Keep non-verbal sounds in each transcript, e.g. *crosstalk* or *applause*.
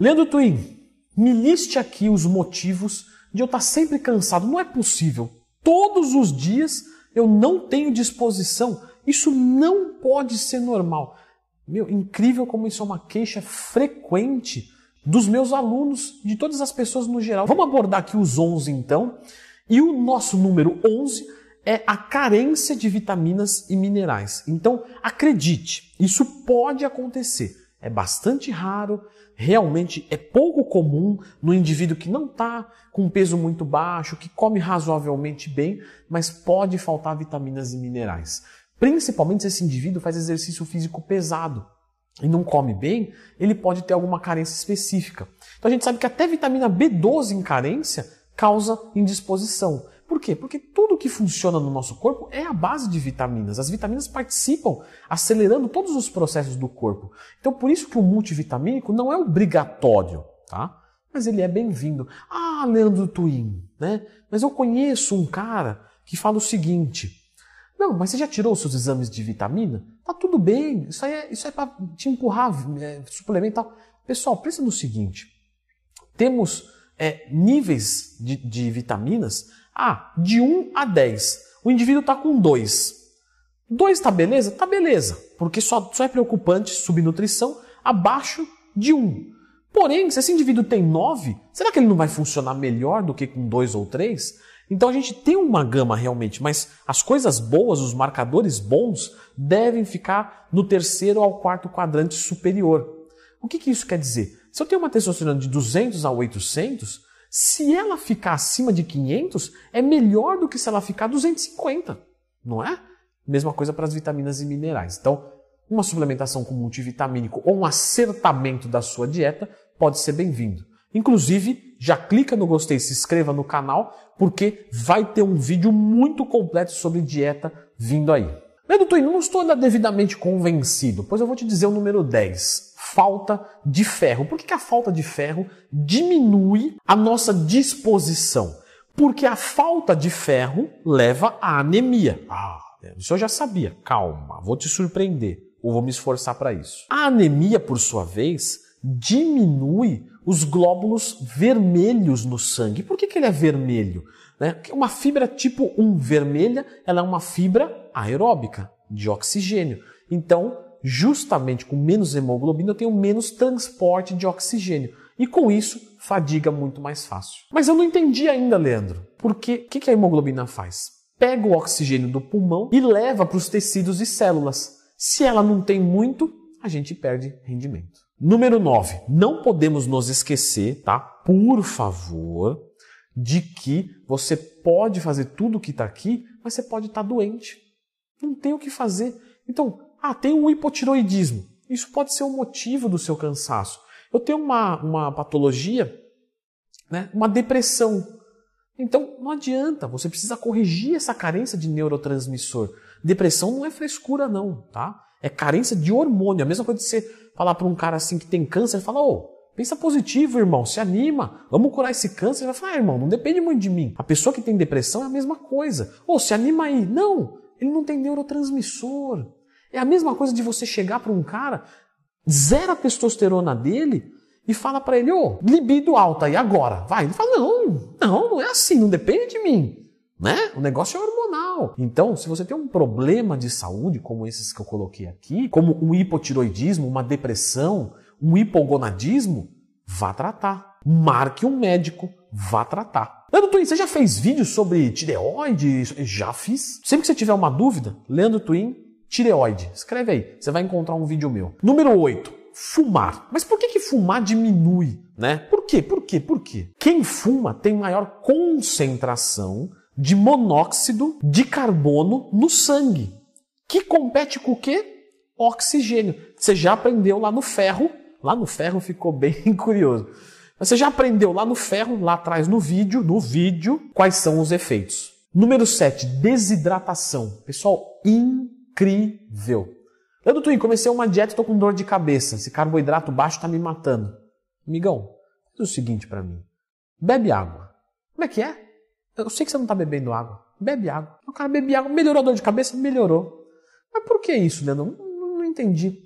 Leandro Twin, me liste aqui os motivos de eu estar sempre cansado. Não é possível. Todos os dias eu não tenho disposição. Isso não pode ser normal. Meu, incrível como isso é uma queixa frequente dos meus alunos, de todas as pessoas no geral. Vamos abordar aqui os 11 então. E o nosso número 11 é a carência de vitaminas e minerais. Então, acredite, isso pode acontecer. É bastante raro, realmente é pouco comum no indivíduo que não está com peso muito baixo, que come razoavelmente bem, mas pode faltar vitaminas e minerais. Principalmente se esse indivíduo faz exercício físico pesado e não come bem, ele pode ter alguma carência específica. Então a gente sabe que até vitamina B12 em carência causa indisposição. Por quê? Porque tudo que funciona no nosso corpo é a base de vitaminas. As vitaminas participam acelerando todos os processos do corpo. Então por isso que o multivitamínico não é obrigatório, tá? Mas ele é bem-vindo. Ah, Leandro Twin, né? Mas eu conheço um cara que fala o seguinte: não, mas você já tirou os seus exames de vitamina? Tá tudo bem, isso aí é, isso é para te empurrar, é, suplementar. Pessoal, pensa no seguinte: temos é, níveis de, de, vitaminas ah, de 1 a 10. O indivíduo está com 2. 2 está beleza? Tá beleza, porque só, só é preocupante subnutrição abaixo de 1. Porém, se esse indivíduo tem 9, será que ele não vai funcionar melhor do que com 2 ou 3? Então a gente tem uma gama realmente, mas as coisas boas, os marcadores bons, devem ficar no terceiro ao quarto quadrante superior. O que, que isso quer dizer? Se eu tenho uma testosterona de 200 a 800, se ela ficar acima de 500, é melhor do que se ela ficar 250, não é? Mesma coisa para as vitaminas e minerais. Então, uma suplementação com multivitamínico ou um acertamento da sua dieta pode ser bem-vindo. Inclusive, já clica no gostei, se inscreva no canal, porque vai ter um vídeo muito completo sobre dieta vindo aí. Leandro Twin, não estou ainda devidamente convencido, pois eu vou te dizer o número 10. Falta de ferro. Por que, que a falta de ferro diminui a nossa disposição? Porque a falta de ferro leva à anemia. Ah, isso eu já sabia. Calma, vou te surpreender. Ou vou me esforçar para isso. A anemia, por sua vez, diminui os glóbulos vermelhos no sangue. Por que, que ele é vermelho? Né? Uma fibra tipo 1 vermelha, ela é uma fibra aeróbica, de oxigênio. Então, justamente com menos hemoglobina, eu tenho menos transporte de oxigênio. E com isso, fadiga muito mais fácil. Mas eu não entendi ainda, Leandro. Porque o que, a hemoglobina faz? Pega o oxigênio do pulmão e leva para os tecidos e células. Se ela não tem muito, a gente perde rendimento. Número 9. Não podemos nos esquecer, tá? Por favor, de que você pode fazer tudo o que está aqui, mas você pode estar tá doente. Não tem o que fazer. Então, ah, tem um hipotiroidismo. Isso pode ser o um motivo do seu cansaço. Eu tenho uma, uma patologia, né? uma depressão. Então, não adianta, você precisa corrigir essa carência de neurotransmissor. Depressão não é frescura, não, tá? É carência de hormônio. A mesma coisa de você falar para um cara assim que tem câncer, ele fala, ô, pensa positivo, irmão, se anima, vamos curar esse câncer. Ele vai falar, ah, irmão, não depende muito de mim. A pessoa que tem depressão é a mesma coisa. Ô, se anima aí. Não, ele não tem neurotransmissor. É a mesma coisa de você chegar para um cara, zera a testosterona dele e fala para ele, ô, libido alta, e agora? Vai. Ele fala, não, não, não é assim, não depende de mim. Né? O negócio é hormonal. Então, se você tem um problema de saúde, como esses que eu coloquei aqui, como um hipotiroidismo, uma depressão, um hipogonadismo, vá tratar. Marque um médico, vá tratar. Leandro Twin, você já fez vídeo sobre tireoide? Já fiz. Sempre que você tiver uma dúvida, Leandro Twin, tireoide. Escreve aí, você vai encontrar um vídeo meu. Número 8, fumar. Mas por que, que fumar diminui, né? Por quê? Por quê? Por quê? Quem fuma tem maior concentração de monóxido de carbono no sangue, que compete com o quê? Oxigênio. Você já aprendeu lá no ferro, lá no ferro ficou bem *laughs* curioso. Você já aprendeu lá no ferro, lá atrás no vídeo, no vídeo, quais são os efeitos. Número 7, desidratação. Pessoal, incrível. Leandro Twin, comecei uma dieta e tô com dor de cabeça. Esse carboidrato baixo tá me matando. Amigão, faz o seguinte para mim. Bebe água. Como é que é? Eu sei que você não está bebendo água. Bebe água. O cara bebe água, melhorou a dor de cabeça? Melhorou. Mas por que isso, Leandro? Não, não, não entendi.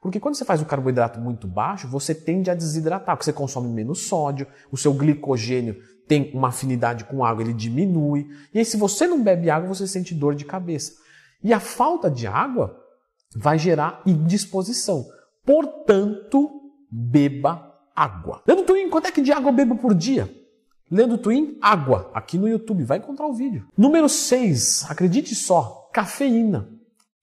Porque quando você faz o carboidrato muito baixo, você tende a desidratar, porque você consome menos sódio, o seu glicogênio tem uma afinidade com água, ele diminui. E aí, se você não bebe água, você sente dor de cabeça. E a falta de água vai gerar indisposição. Portanto, beba água. Leandro Twin, quanto é que de água eu bebo por dia? Leandro Twin, água. Aqui no YouTube, vai encontrar o vídeo. Número 6, acredite só, cafeína.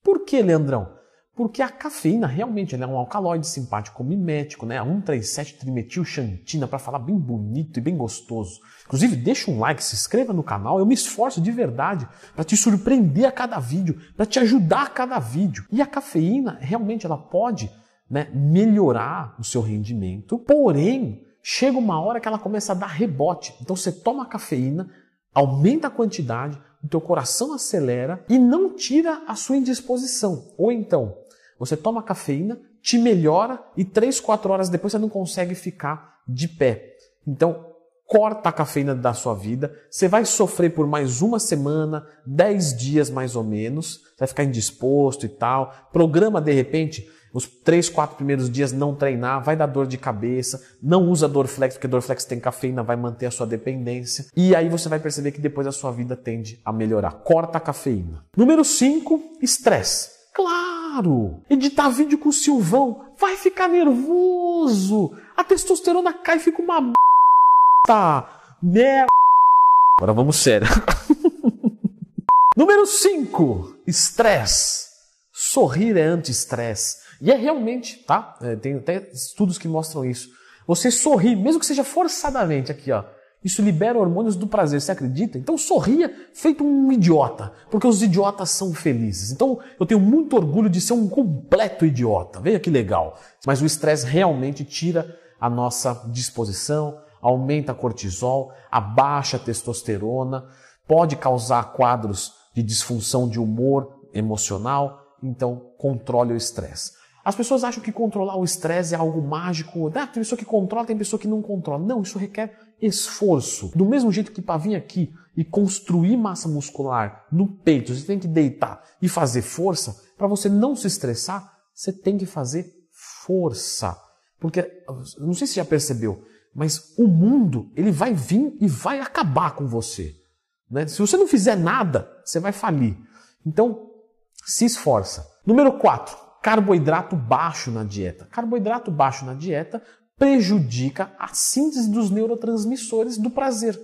Por que, Leandrão? Porque a cafeína realmente é um alcaloide simpático mimético, né? A 137-trimetilxantina, para falar bem bonito e bem gostoso. Inclusive, deixa um like, se inscreva no canal. Eu me esforço de verdade para te surpreender a cada vídeo, para te ajudar a cada vídeo. E a cafeína, realmente, ela pode né, melhorar o seu rendimento, porém, chega uma hora que ela começa a dar rebote. Então, você toma a cafeína, aumenta a quantidade, o teu coração acelera e não tira a sua indisposição. Ou então, você toma cafeína, te melhora e 3, 4 horas depois você não consegue ficar de pé. Então, corta a cafeína da sua vida. Você vai sofrer por mais uma semana, 10 dias mais ou menos. vai ficar indisposto e tal. Programa de repente os três, quatro primeiros dias não treinar, vai dar dor de cabeça, não usa Dorflex, porque Dorflex tem cafeína, vai manter a sua dependência. E aí você vai perceber que depois a sua vida tende a melhorar. Corta a cafeína. Número 5, estresse. Claro! Editar vídeo com o Silvão vai ficar nervoso. A testosterona cai e fica uma Tá, merda. Agora vamos sério. *laughs* Número 5, estresse. Sorrir é anti-estresse. E é realmente, tá? É, tem até estudos que mostram isso. Você sorrir, mesmo que seja forçadamente aqui, ó. Isso libera hormônios do prazer, você acredita? Então sorria feito um idiota, porque os idiotas são felizes. Então eu tenho muito orgulho de ser um completo idiota. Veja que legal. Mas o estresse realmente tira a nossa disposição, aumenta cortisol, abaixa a testosterona, pode causar quadros de disfunção de humor emocional, então controle o estresse. As pessoas acham que controlar o estresse é algo mágico. Ah, tem pessoa que controla, tem pessoa que não controla. Não, isso requer esforço. Do mesmo jeito que para vir aqui e construir massa muscular no peito, você tem que deitar e fazer força. Para você não se estressar, você tem que fazer força. Porque, não sei se já percebeu, mas o mundo, ele vai vir e vai acabar com você. Né? Se você não fizer nada, você vai falir. Então, se esforça. Número 4, carboidrato baixo na dieta. Carboidrato baixo na dieta prejudica a síntese dos neurotransmissores do prazer.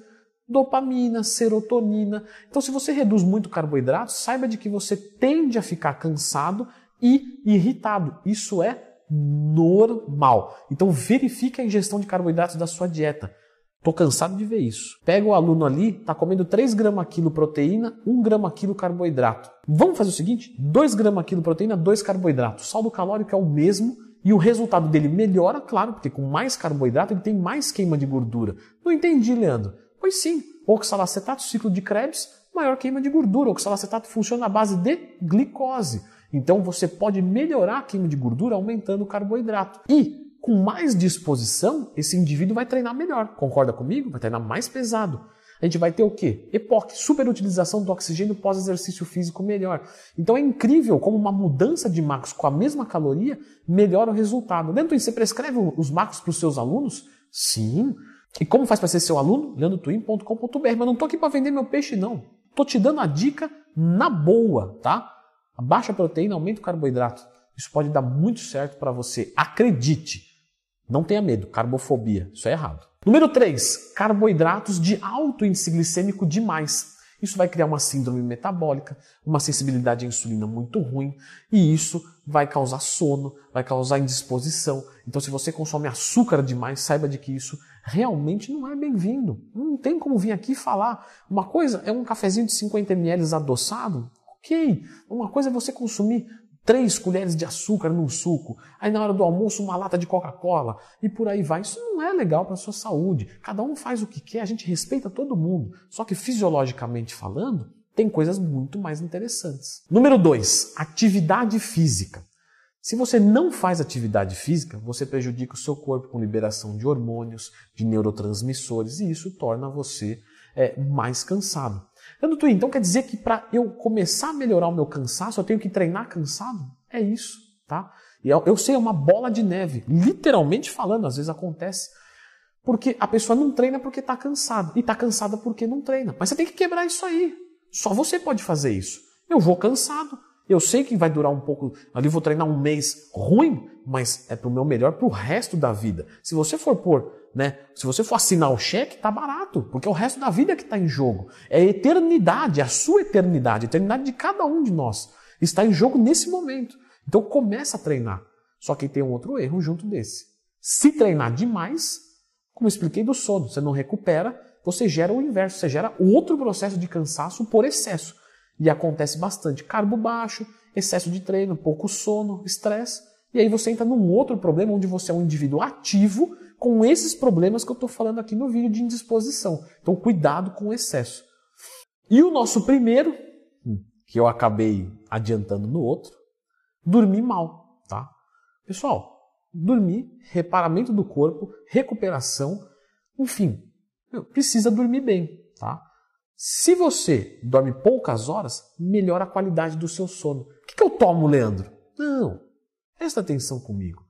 Dopamina, serotonina. Então, se você reduz muito carboidrato, saiba de que você tende a ficar cansado e irritado. Isso é normal. Então verifique a ingestão de carboidratos da sua dieta. Tô cansado de ver isso. Pega o aluno ali, tá comendo 3 gramas quilo proteína, 1 grama quilo carboidrato. Vamos fazer o seguinte: 2 gramas quilo proteína, 2 carboidratos. O saldo calórico é o mesmo e o resultado dele melhora, claro, porque com mais carboidrato ele tem mais queima de gordura. Não entendi, Leandro. Pois sim, oxalacetato, ciclo de Krebs, maior queima de gordura. Oxalacetato funciona à base de glicose. Então você pode melhorar a queima de gordura aumentando o carboidrato. E com mais disposição, esse indivíduo vai treinar melhor. Concorda comigo? Vai treinar mais pesado. A gente vai ter o quê? EPOC, superutilização do oxigênio pós-exercício físico melhor. Então é incrível como uma mudança de macros com a mesma caloria melhora o resultado. Dentro você prescreve os macros para os seus alunos? Sim. E como faz para ser seu aluno? leandrotwin.com.br. Mas não estou aqui para vender meu peixe, não. Estou te dando a dica na boa, tá? Baixa proteína aumenta o carboidrato. Isso pode dar muito certo para você. Acredite. Não tenha medo. Carbofobia. Isso é errado. Número 3. Carboidratos de alto índice glicêmico demais. Isso vai criar uma síndrome metabólica, uma sensibilidade à insulina muito ruim, e isso vai causar sono, vai causar indisposição. Então, se você consome açúcar demais, saiba de que isso realmente não é bem-vindo. Não tem como vir aqui falar. Uma coisa é um cafezinho de 50 ml adoçado, Ok, uma coisa é você consumir três colheres de açúcar num suco, aí na hora do almoço uma lata de Coca-Cola e por aí vai. Isso não é legal para a sua saúde. Cada um faz o que quer, a gente respeita todo mundo. Só que fisiologicamente falando, tem coisas muito mais interessantes. Número 2, atividade física. Se você não faz atividade física, você prejudica o seu corpo com liberação de hormônios, de neurotransmissores, e isso torna você é, mais cansado. Twin, então quer dizer que para eu começar a melhorar o meu cansaço, eu tenho que treinar cansado? É isso, tá? E eu, eu sei, é uma bola de neve. Literalmente falando, às vezes acontece. Porque a pessoa não treina porque está cansada. E está cansada porque não treina. Mas você tem que quebrar isso aí. Só você pode fazer isso. Eu vou cansado. Eu sei que vai durar um pouco, ali vou treinar um mês ruim, mas é para o meu melhor para o resto da vida. Se você for pôr, né? Se você for assinar o cheque, tá barato, porque é o resto da vida que está em jogo. É a eternidade, é a sua eternidade, a eternidade de cada um de nós está em jogo nesse momento. Então começa a treinar. Só que tem um outro erro junto desse. Se treinar demais, como expliquei do sono, você não recupera, você gera o inverso, você gera outro processo de cansaço por excesso. E acontece bastante carbo baixo, excesso de treino, pouco sono, estresse. E aí você entra num outro problema onde você é um indivíduo ativo com esses problemas que eu estou falando aqui no vídeo de indisposição. Então cuidado com o excesso. E o nosso primeiro, hum, que eu acabei adiantando no outro, dormir mal, tá? Pessoal, dormir, reparamento do corpo, recuperação, enfim, precisa dormir bem, tá? Se você dorme poucas horas, melhora a qualidade do seu sono. O que, que eu tomo, Leandro? Não, presta atenção comigo.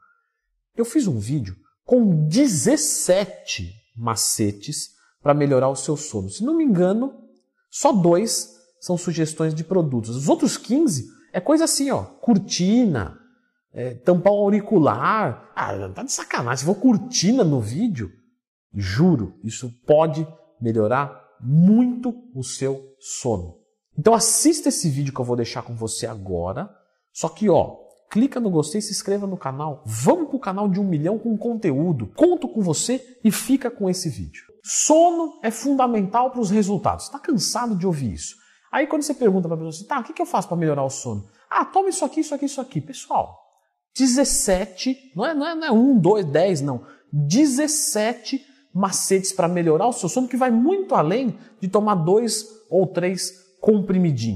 Eu fiz um vídeo com 17 macetes para melhorar o seu sono. Se não me engano, só dois são sugestões de produtos. Os outros 15 é coisa assim, ó, cortina, é, tampar o auricular. Ah, tá de sacanagem. For cortina no vídeo, juro, isso pode melhorar muito o seu sono. Então assista esse vídeo que eu vou deixar com você agora. Só que ó, clica no gostei, se inscreva no canal. Vamos pro canal de um milhão com conteúdo. Conto com você e fica com esse vídeo. Sono é fundamental para os resultados. Está cansado de ouvir isso? Aí quando você pergunta para a pessoa assim, tá, o que eu faço para melhorar o sono? Ah, toma isso aqui, isso aqui, isso aqui. Pessoal, 17, não é, não é, não é 1, 2, 10, não. 17 macetes para melhorar o seu sono, que vai muito além de tomar dois ou três comprimidinhos.